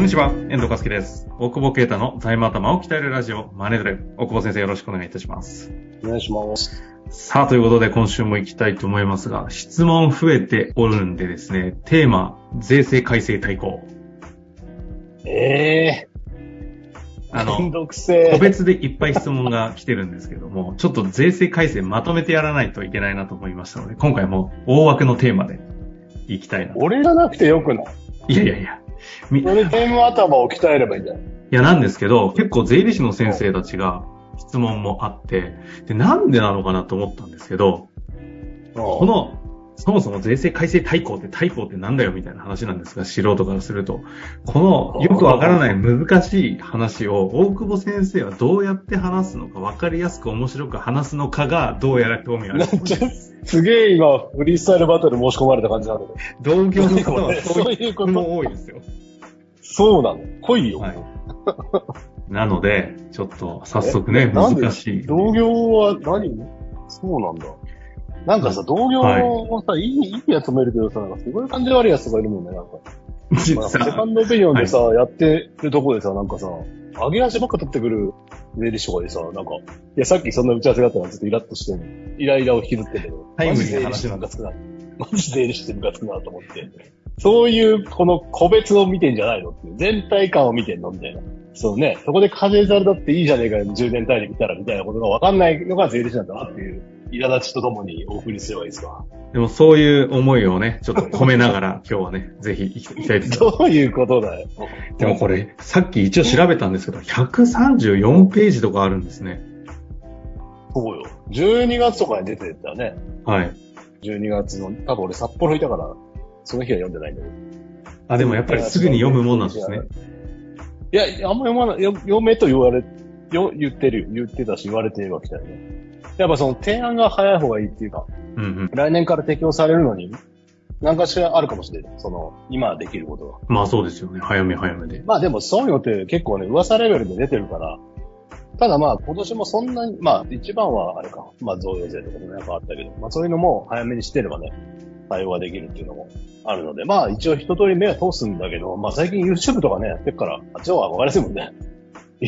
こんにちは、遠藤和樹です。大久保啓太の財務頭を鍛えるラジオ、マネドレ。大久保先生よろしくお願いいたします。お願いします。さあ、ということで今週も行きたいと思いますが、質問増えておるんでですね、テーマ、税制改正対抗。ええあー。めんの、個え。別でいっぱい質問が来てるんですけども、ちょっと税制改正まとめてやらないといけないなと思いましたので、今回も大枠のテーマで行きたいなと。俺じゃなくてよくない？いやいやいや。みい俺、ゲーム頭を鍛えればいいんじゃない？や、なんですけど、結構税理士の先生たちが質問もあって、で、なんでなのかなと思ったんですけど、この、そもそも税制改正対抗って対抗ってなんだよみたいな話なんですが、素人からすると。このよくわからない難しい話を大久保先生はどうやって話すのか、わかりやすく面白く話すのかがどうやら興味あるすげえ今、フリースタイルバトル申し込まれた感じなんだけど。同業の方はそういいううことも多いですよ。そうなの？来いよ。はいなので、ちょっと早速ね、難しい。同業は何？そうなんだ。なんかさ、同業もさ、いい、いいやつもいるけどさ、なんかすごい感じ悪いやつとかいるもんね、なんか。まあ、セカンドオピニオンでさ、やってるとこでさ、なんかさ、上げ足ばっか取ってくる税理士とかでさ、なんか、いや、さっきそんな打ち合わせがあったからちょっとイラッとしてんのイライラを引きずってんだけど、タ話なんだってムカつくな。マジ税理士ってムカつくなと思って。そういう、この個別を見てんじゃないのっていう、全体感を見てんのみたいな。そうね、そこで課税されたっていいじゃねえかよ、10年単位で見たらみたいなことが分かんないのが税理士なんだなっていう、苛立ちとともにお送りすればいいですか。でもそういう思いをね、ちょっと込めながら今日はね、ぜひ行きたいと思います。どういうことだよ。でもこれ、さっき一応調べたんですけど、134ページとかあるんですね。そうよ。12月とかに出てたよね。はい。12月の、多分俺札幌いたから、その日は読んでないんだけど。あ、でもやっぱりすぐに読むもんなんですね。いや、あんま読まない、よ読めと言われ、よ、言ってるよ。言ってたし言われてるわけだよね。やっぱその提案が早い方がいいっていうか、うんうん。来年から適用されるのに、何かしらあるかもしれない。その、今できることが。まあそうですよね。早め早めで。まあでもそういうのって結構ね、噂レベルで出てるから、ただまあ今年もそんなに、まあ一番はあれか、まあ贈与税とかもなんかあったけど、まあそういうのも早めにしてればね、対応ができるっていうのもあるので、まあ一応一通り目は通すんだけど、まあ最近 YouTube とかね、やってるから、あっちの方が分かりやすいもんね。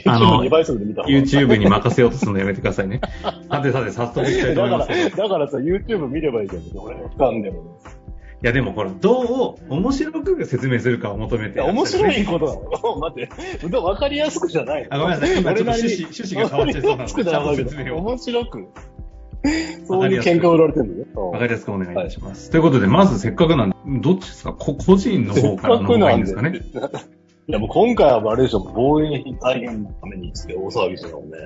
あの YouTube2 倍速で見た方が。YouTube に任せようとするのやめてくださいね。さてさて、早速いきたいとだから、思いますけど。いだからさ、YouTube 見ればいいじゃん。俺の負担でも。や、でもこれ、どう面白く説明するかを求めて。面白いことなの。待って。分かりやすくじゃないの。あ、ごめんなさい。今ちょっと趣旨、に趣旨が変わっちゃいそうなので、ちゃんと説明を。面白く。そういう喧嘩を売られてるんだよ。わかりやすくお願いいたします。ということで、まずせっかくなんで、どっちですか？こ個人の方からの方がいいんですかね？いや、もう今回はあれでしょ、防衛費再現のためにつって大騒ぎしてたもんね。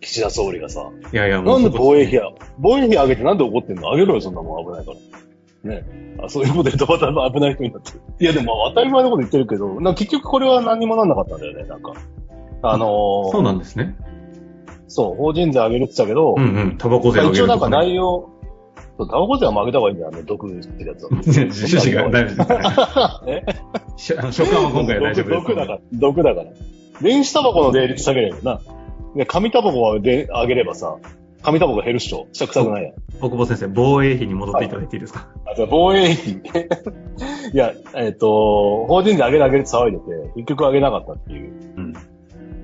岸田総理がさ。いやいや、もなんで防衛費や、防衛費上げてなんで怒ってんの？上げろよ、そんなもん危ないから。ね。あそういうこと言うとまた危ない人になってる。いや、でも当たり前のこと言ってるけど、な結局これは何にもなんなかったんだよね、なんか。あのー、そうなんですね。そう、法人税上げるって言ったけど、うんうん。タバコ税を上げ一応なんか。内容、タバコ税は曲げた方がいいんだよ、あの、毒ってるやつは。趣旨が大丈夫です。え？しあの所感は今回は大丈夫です。毒だから、毒だから。電子タバコの税率下げればな。ね、紙タバコはで上げればさ、紙タバコ減るっしょ。した臭くないやん。大久保先生、防衛費に戻っていただいていいですか、あ、じゃあ防衛費。いや、えっ、と、法人税上げる上げるって騒いでて、結局上げなかったっていううん。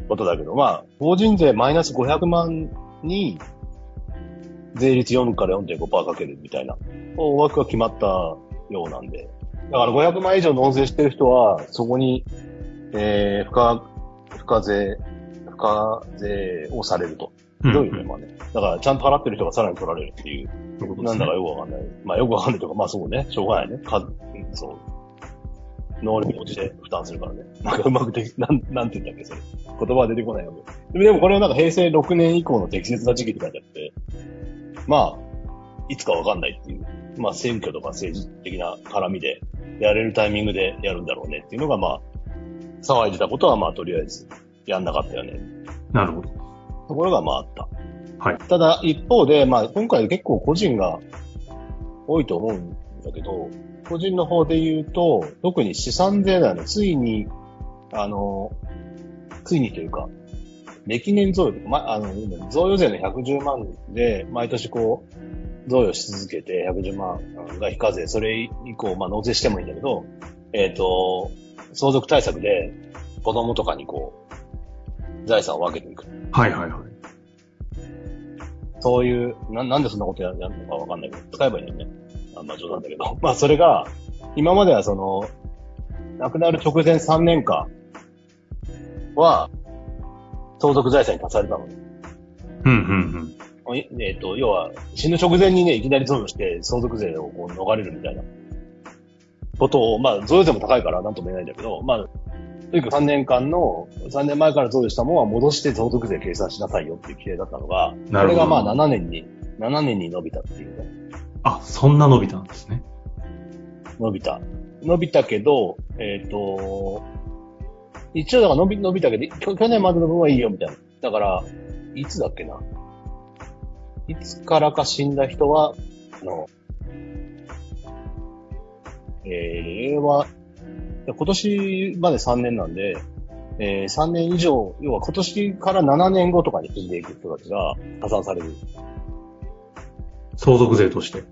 ことだけど、まあ、法人税マイナス500万に、税率4から4.5%かけるみたいな、大枠が決まったようなんで。だから500万以上納税してる人は、そこに、えー、付加、付加税、付加税をされると。うんひどいよね、まあね。だから、ちゃんと払ってる人がさらに取られるっていう。なんだかよくわかんない。まあよくわかんないとか、まあそうね、しょうがないね。か、うんそう。能力に応じて負担するからね。なんかうまくでき、なん、なんて言ったっけ、それ。言葉は出てこないよね。でもでもこれはなんか平成6年以降の適切な時期って書いてあって、まあ、いつかわかんないっていう。まあ選挙とか政治的な絡みで、やれるタイミングでやるんだろうねっていうのがまあ、騒いでたことはまあとりあえずやんなかったよね。なるほど。ところがまああった。はい。ただ、一方で、まあ、今回結構個人が多いと思うんだけど、個人の方で言うと、特に資産税だよね。ついに、あの、ついにというか、歴年贈与とか、ま、あの、贈与税の110万で、毎年こう、贈与し続けて110万が非課税、それ以降、まあ、納税してもいいんだけど、えっ、と、相続対策で子供とかにこう、財産を分けていく。はいはいはい。そういう、な、なんでそんなことやるのかわかんないけど、使えばいいよね。あまあ冗談だけど。まあそれが、今まではその、亡くなる直前3年間は、相続財産に足されたのね。うんうんええっ、と、要は、死ぬ直前にね、いきなり贈与して相続税をこう逃れるみたいなことを、まあ、贈与税も高いからなんとも言えないんだけど、まあ、とにかく3年間の、3年前から贈与したものは戻して相続税計算しなさいよっていう規定だったのが、これがまあ7年に、7年に伸びたっていうね。あ、そんな伸びたんですね。伸びた。伸びたけど、えっ、と、一応だから伸び、伸びたけど、去年までの分はいいよみたいな。だから、いつだっけないつからか死んだ人は、あの、えー、令和、今年まで3年なんで、えー、3年以上、要は今年から7年後とかに死んでいく人たちが加算される。相続税として。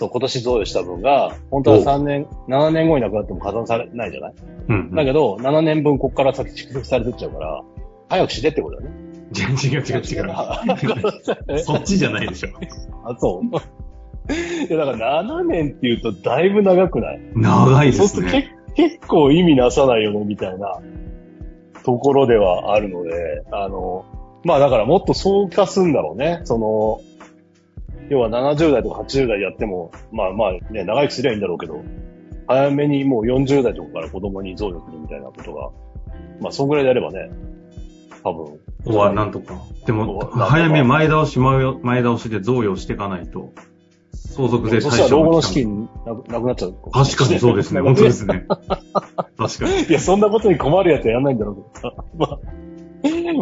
そう、今年贈与した分が、本当は3年、7年後に亡くなっても加算されないじゃない？うん、うん。だけど、7年分こっから先蓄積されてっちゃうから、早くしてってことだよね。違う違う違う違う。そっちじゃないでしょ。あ、そう。いや、だから7年って言うとだいぶ長くない？長いでそうするとすね。け結構意味なさないよね、みたいなところではあるので、あの、まあだからもっと早化すんだろうね。その、要は70代とか80代やっても、まあまあね、長生きすりゃいいんだろうけど、早めにもう40代とかから子供に贈与するみたいなことが、まあそんぐらいでやればね、多分。ここはなんとか。でも、早め前倒し前前倒しで贈与していかないと、相続税そしたら老後の資金なくなっちゃう。確かにそうですね。本当ですね。確かに。いや、そんなことに困るやつはやんないんだろうけどさ。まあ、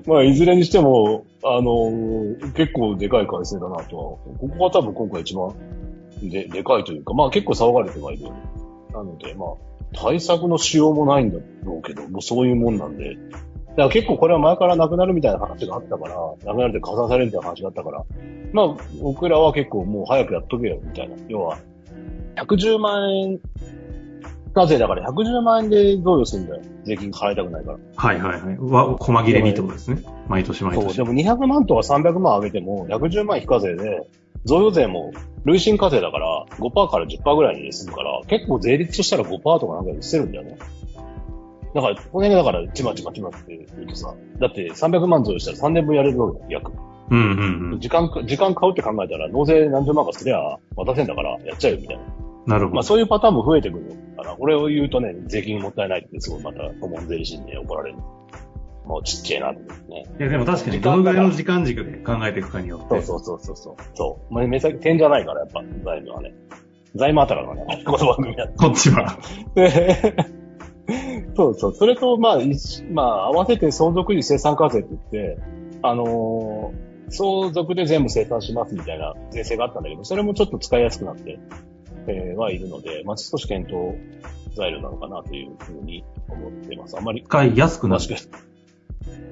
まあ、いずれにしても、あの結構でかい改正だなとは。ここが多分今回一番で、でかいというか、まあ結構騒がれてはいる。なので、まあ、対策のしようもないんだろうけど、もうそういうもんなんで。だから結構これは前からなくなるみたいな話があったから、なくなるって加算されるみたいな話があったから、まあ、僕らは結構もう早くやっとけよ、みたいな。要は、110万円課税だから110万円で贈与するんだよ。税金払いたくないから。はいはいはい。わ、細切れにってことですね。毎年毎そう、年。でも200万とか300万上げても、110万非課税で、贈与税も累進課税だから、5%から10%ぐらいにするから、結構税率としたら5%とかなんかにしてるんだよね。だから、この辺がだから、ちまちまちまって言うとさ、だって300万贈与したら3年分やれるわけだよ、約。うんうんうん。時間か、時間買うって考えたら、納税何十万かすりゃ渡せんだから、やっちゃうよ、みたいな。まあなるほど。そういうパターンも増えてくるから、これを言うとね、税金もったいないってすごいまた顧問税理士にね怒られる。もうちっちゃいなってね。いやでも確かにどのぐらいの時間軸で考えていくかによって。そうそうそうそうそう。そう。まあ、めちゃ点じゃないから、やっぱ、財務はね。財務あたらがね、この番組は。こっちは。そうそう。それと、まあ、一まあ、合わせて相続時生産課税って言って、あのー相続で全部生産しますみたいな税制があったんだけど、それもちょっと使いやすくなって、えーはいるので、まあ、少し検討材料なのかなというふうに思ってます。あまり使いやすくなる。詳しく。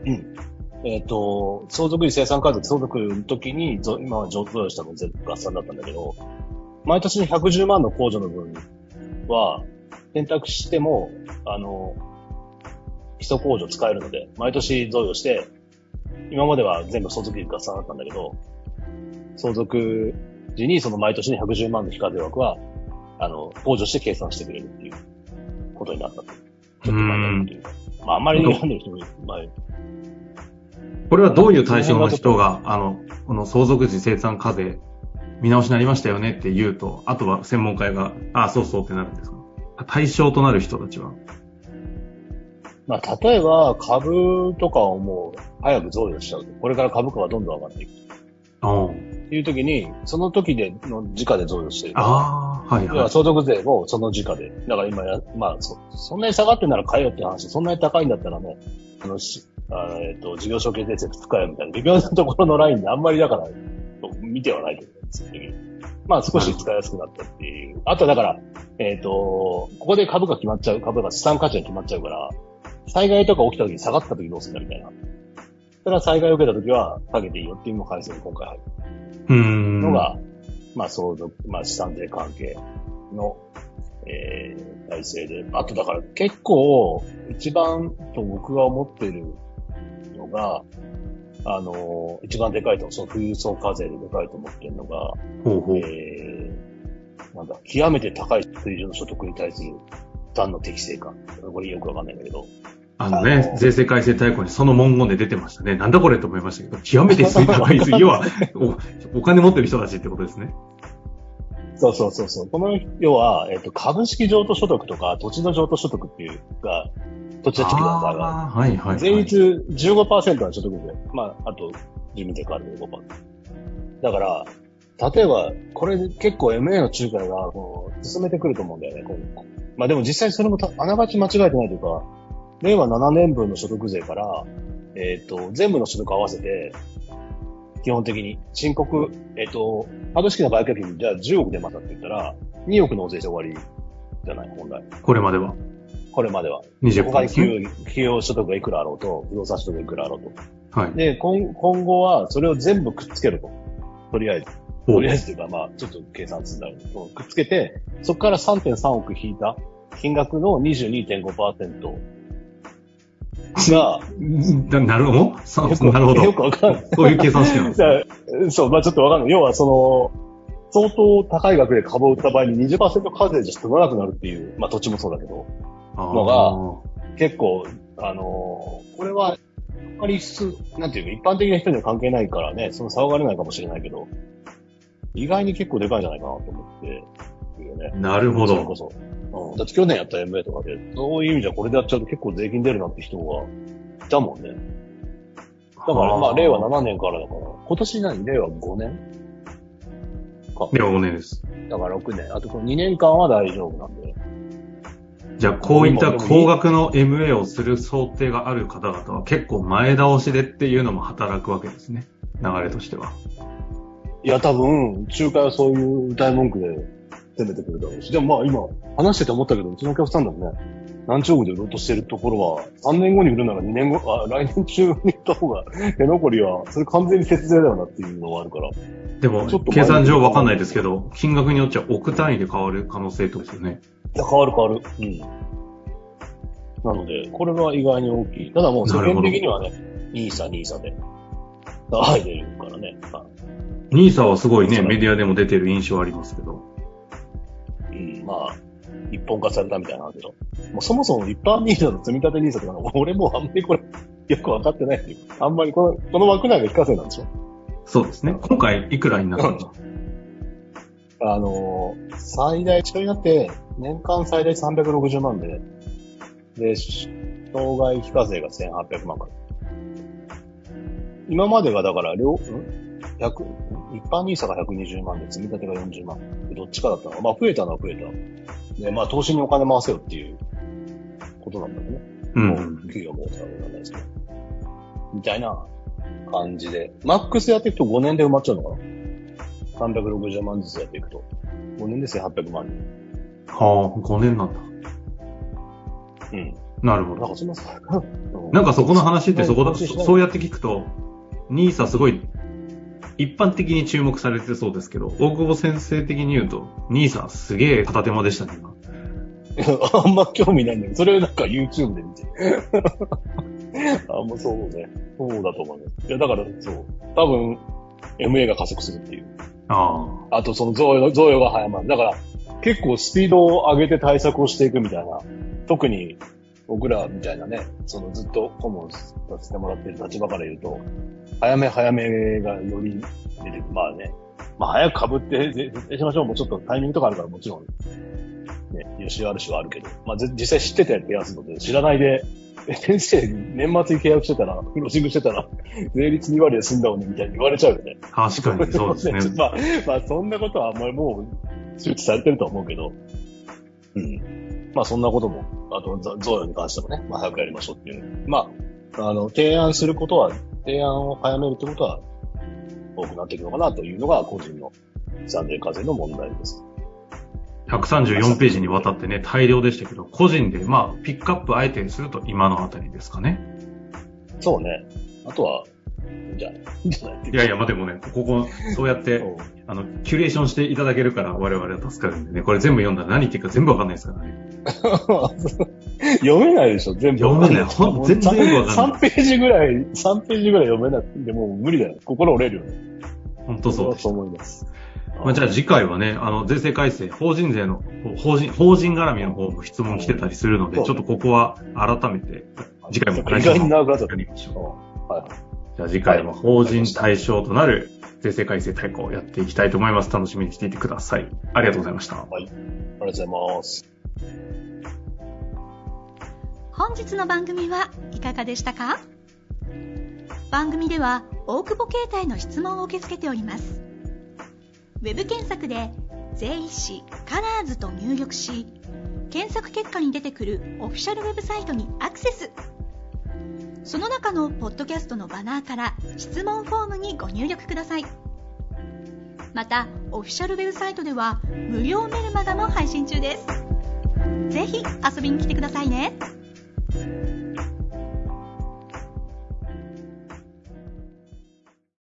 うん。えっ、と、相続時生産課税、相続の時に、ぞ今は上等したの？全部合算だったんだけど、毎年に110万の控除の分は、選択しても、あの、基礎控除使えるので、毎年贈与して、今までは全部相続時合算だったんだけど、相続時にその毎年に110万の非課税枠は、あの、控除して計算してくれるっていうことになったと。ちょっとうか。まあ、あんまり読んでる人もいる。まあこれはどういう対象の人が、あの、この相続時生産課税、見直しになりましたよねって言うと、あとは専門家が、ああ、そうそうってなるんですか？対象となる人たちは？まあ、例えば、株とかをもう、早く贈与しちゃうと。これから株価がどんどん上がっていく。あっていう時に、その時での時価で贈与してる。あー、はい要は。はい相続税もその時価で。だから今や、まあそ、そんなに下がってんなら買えよって話。そんなに高いんだったらね、あの、しあのえっ、と、事業承継税設使えよみたいな、微妙なところのラインであんまりだから、見てはないけど、基本的にまあ少し使いやすくなったっていう。あとだから、えっ、と、ここで株が決まっちゃう、株が資産価値が決まっちゃうから、災害とか起きた時に下がった時どうするんだみたいな。それは災害を受けた時は下げていいよっていうのも改正に今回入る。うーん。のが、まあ相続、まあ資産税関係の、えー、体制で。あとだから結構、一番と僕が思ってるのが、あの、一番でかいと、その富裕層課税ででかいと思ってるのが、ほうほう。えー、なんだ、極めて高い水準の所得に対する負担の適正化。これよくわかんないんだけど。あのね、税制改正大綱にその文言で出てましたね。なんだこれと思いましたけど、極めて高い水、要はお、お金持ってる人たちってことですね。そうそうそうそう。この、要は、えっ、と、株式譲渡所得とか、土地の譲渡所得っていうが、土地の地区の場合は、はいはい、はい。税率15%は所得税。まあ、あと、住民税変わるで5%。だから、例えば、これ結構 MA の仲介が、こう、進めてくると思うんだよね、今後。まあでも実際それもたあながち間違えてないというか、令和7年分の所得税から、えっ、と、全部の所得合わせて、基本的に申告、えっ、と、株式の売却費にじゃあ10億出ましたって言ったら、2億納税して終わりじゃない、本来。これまでは？これまでは。20%他にですね。給与給与所得がいくらあろうと、不動産所得がいくらあろうと。はい。で、今今後はそれを全部くっつけると。とりあえず。とりあえずというか、まあ、ちょっと計算するんだけど、くっつけて、そこから3.3億引いた金額の22.5%が、な なるほど。さ なるほよど。くわかんない。そういう計算式なんですそう、まあちょっとわかんない。要はその、相当高い額で株を売った場合に20%課税じゃ済まなくなるっていう、まあ土地もそうだけど、のが結構、あのーこれは、あまりす、なんていうか、一般的な人には関係ないからね、その騒がれないかもしれないけど、意外に結構でかいんじゃないかなと思ってね。なるほど。それこそ。うん。だって去年やった MA とかで、そういう意味じゃこれでやっちゃうと結構税金出るなって人がいたもんね。だから、まあ、令和7年からだから、今年何令和5年か。令和5年です。だから6年。あとこの2年間は大丈夫なんで。じゃあ、こういった高額の MA をする想定がある方々は結構前倒しでっていうのも働くわけですね。流れとしては。いや、多分、仲介はそういう歌い文句で攻めてくるだろうし。でもまあ今、話してて思ったけど、うちのお客さんでもね、何兆億で売ろうとしてるところは、3年後に売るなら2年後、あ、来年中に売った方が、手残りは、それ完全に節税だよなっていうのがあるから。でもちょっ、と計算上わかんないですけど、金額によっちゃ億単位で変わる可能性とですよね。いや、変わる変わる。うん。なので、これは意外に大きい。ただもう世間的にはね、ニーサ、ニーサで、入れるからね。はいニーサはすごいね、メディアでも出てる印象ありますけど。うん、まあ、一本化されたみたいなんだけど。もうそもそも一般ニーサと積み立てニーサとか、俺もうあんまりこれ、よくわかってないっていう。あんまりこの、この枠内が非課税なんでしょそうですね。今回いくらになったんですかあのー、最大、近になって、年間最大360万で、で、障害非課税が1800万から。今までがだから、両、ん？?100、一般ニーサが120万で、積み立てが40万。でどっちかだったの。まあ、増えたのは増えた。で、まあ、投資にお金回せよっていうことなんだよね。うん。もう給与もさ、わかんないですけど。みたいな感じで。マックスやっていくと5年で埋まっちゃうのかな ?360 万ずつやっていくと。5年で1800万人。はあ、5年なんだ。うん。なるほど。なんかそんな んかそこの話ってそこだ、そうやって聞くと、ニーサすごい一般的に注目されてそうですけど、大久保先生的に言うと、ニーサすげえ片手間でしたね、今。あんま興味ないんだけど、それをなんか YouTube で見て。あんまそうね。そうだと思うね。いや、だから、そう。多分、MA が加速するっていう。ああと、その増用、増用が早まる。だから、結構スピードを上げて対策をしていくみたいな。特に、僕らみたいなね、そのずっと顧問させてもらってる立場から言うと、早め早めがより出てくる。まあね。まあ早く被って、ぜ絶対しましょう。もうちょっとタイミングとかあるからもちろん、ね、よしあるしはあるけど。まあぜ実際知っててやってやすので、知らないで、え先生、年末に契約してたら、クローシングしてたら、税率2割で済んだのにみたいに言われちゃうよね。あ、確かにそうですね。まあ、まあ、そんなことはあんまりもう、周知されてるとは思うけど、うん。まあ、そんなことも、あと、ざ贈与に関してもね、まあ、早くやりましょうっていう。まあ、あの、提案することは、提案を早めるってことは、多くなっていくのかなというのが、個人の資産税課税の問題です。134ページにわたってね、大量でしたけど、個人で、まあ、ピックアップあえてすると今のあたりですかね。そうね。あとは、うじゃあ。いやいや、まあ、でもね、ここ、そうやって、あの、キュレーションしていただけるから我々は助かるんでね、これ全部読んだら何言ってるか全部わかんないですからね。読めないでしょ、全部。読めないほん全然よくわかんない3ページぐらい、3ページぐらい読めなくてもう無理だよ。心折れるよね。本当そうですそう。思います。まあ、じゃあ次回はね、あの、税制改正、法人税の、法人、法人絡みの方も質問来てたりするので、ちょっとここは改めて、次回も意外に長くなっちゃっやりましょた。はい。う。じゃあ次回も法人対象となる税制改正大綱をやっていきたいと思います。楽しみにしていてください。ありがとうございました。はい。ありがとうございます。本日の番組はいかがでしたか？番組では大久保携帯の質問を受け付けております。ウェブ検索で「税理士カラーズと入力し検索結果に出てくるオフィシャルウェブサイトにアクセス。その中のポッドキャストのバナーから質問フォームにご入力ください。またオフィシャルウェブサイトでは無料メルマガも配信中です。ぜひ遊びに来てくださいね。